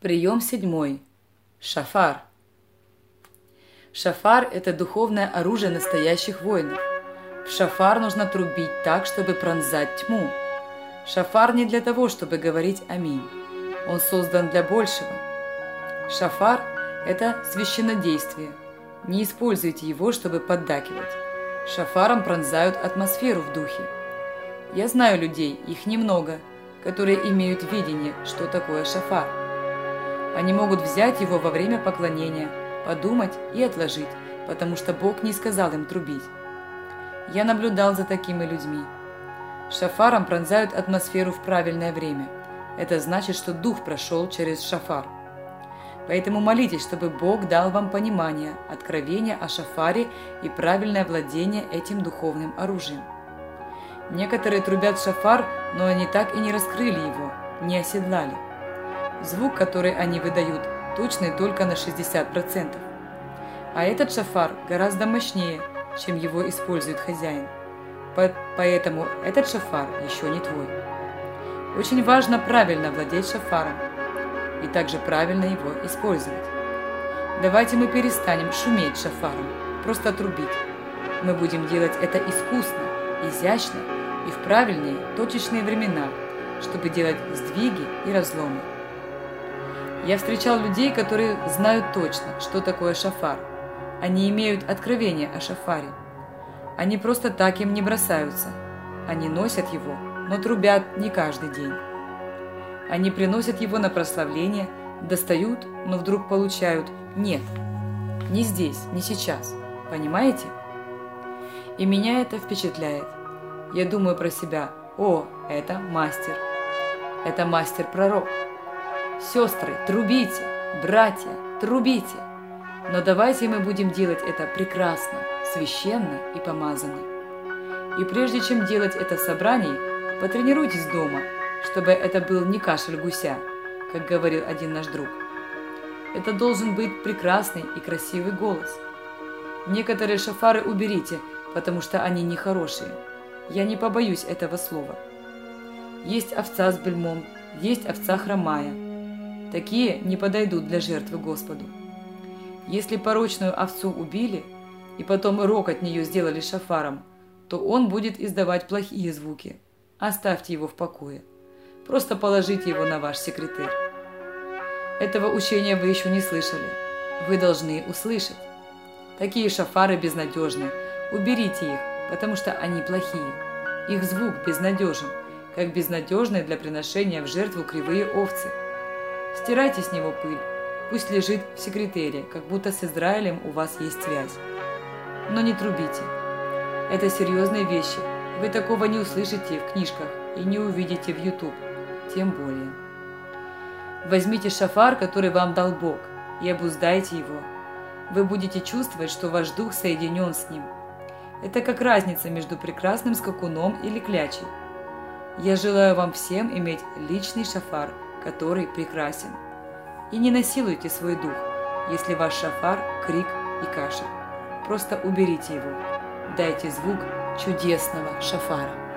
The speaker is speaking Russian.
Прием седьмой. Шафар. Шафар – это духовное оружие настоящих воинов. В шафар нужно трубить так, чтобы пронзать тьму. Шафар не для того, чтобы говорить «Аминь». Он создан для большего. Шафар – это священнодействие. Не используйте его, чтобы поддакивать. Шафаром пронзают атмосферу в духе. Я знаю людей, их немного, которые имеют видение, что такое шафар – они могут взять его во время поклонения, подумать и отложить, потому что Бог не сказал им трубить. Я наблюдал за такими людьми. Шафаром пронзают атмосферу в правильное время. Это значит, что дух прошел через шафар. Поэтому молитесь, чтобы Бог дал вам понимание, откровение о шафаре и правильное владение этим духовным оружием. Некоторые трубят шафар, но они так и не раскрыли его, не оседлали. Звук, который они выдают, точный только на 60%. А этот шафар гораздо мощнее, чем его использует хозяин. Поэтому этот шафар еще не твой. Очень важно правильно владеть шафаром и также правильно его использовать. Давайте мы перестанем шуметь шафаром, просто трубить. Мы будем делать это искусно, изящно и в правильные, точечные времена, чтобы делать сдвиги и разломы. Я встречал людей, которые знают точно, что такое шафар. Они имеют откровение о шафаре. Они просто так им не бросаются. Они носят его, но трубят не каждый день. Они приносят его на прославление, достают, но вдруг получают «нет». Не здесь, не сейчас. Понимаете? И меня это впечатляет. Я думаю про себя «О, это мастер». Это мастер-пророк. Сестры, трубите! Братья, трубите! Но давайте мы будем делать это прекрасно, священно и помазанно. И прежде чем делать это в собрании, потренируйтесь дома, чтобы это был не кашель гуся, как говорил один наш друг. Это должен быть прекрасный и красивый голос. Некоторые шафары уберите, потому что они нехорошие. Я не побоюсь этого слова. Есть овца с бельмом, есть овца хромая – Такие не подойдут для жертвы Господу. Если порочную овцу убили, и потом рог от нее сделали шафаром, то он будет издавать плохие звуки. Оставьте его в покое. Просто положите его на ваш секретарь. Этого учения вы еще не слышали. Вы должны услышать. Такие шафары безнадежны. Уберите их, потому что они плохие. Их звук безнадежен, как безнадежны для приношения в жертву кривые овцы – Стирайте с него пыль. Пусть лежит в секретере, как будто с Израилем у вас есть связь. Но не трубите. Это серьезные вещи. Вы такого не услышите в книжках и не увидите в YouTube. Тем более. Возьмите шафар, который вам дал Бог, и обуздайте его. Вы будете чувствовать, что ваш дух соединен с ним. Это как разница между прекрасным скакуном или клячей. Я желаю вам всем иметь личный шафар – который прекрасен. И не насилуйте свой дух, если ваш шафар – крик и кашель. Просто уберите его. Дайте звук чудесного шафара.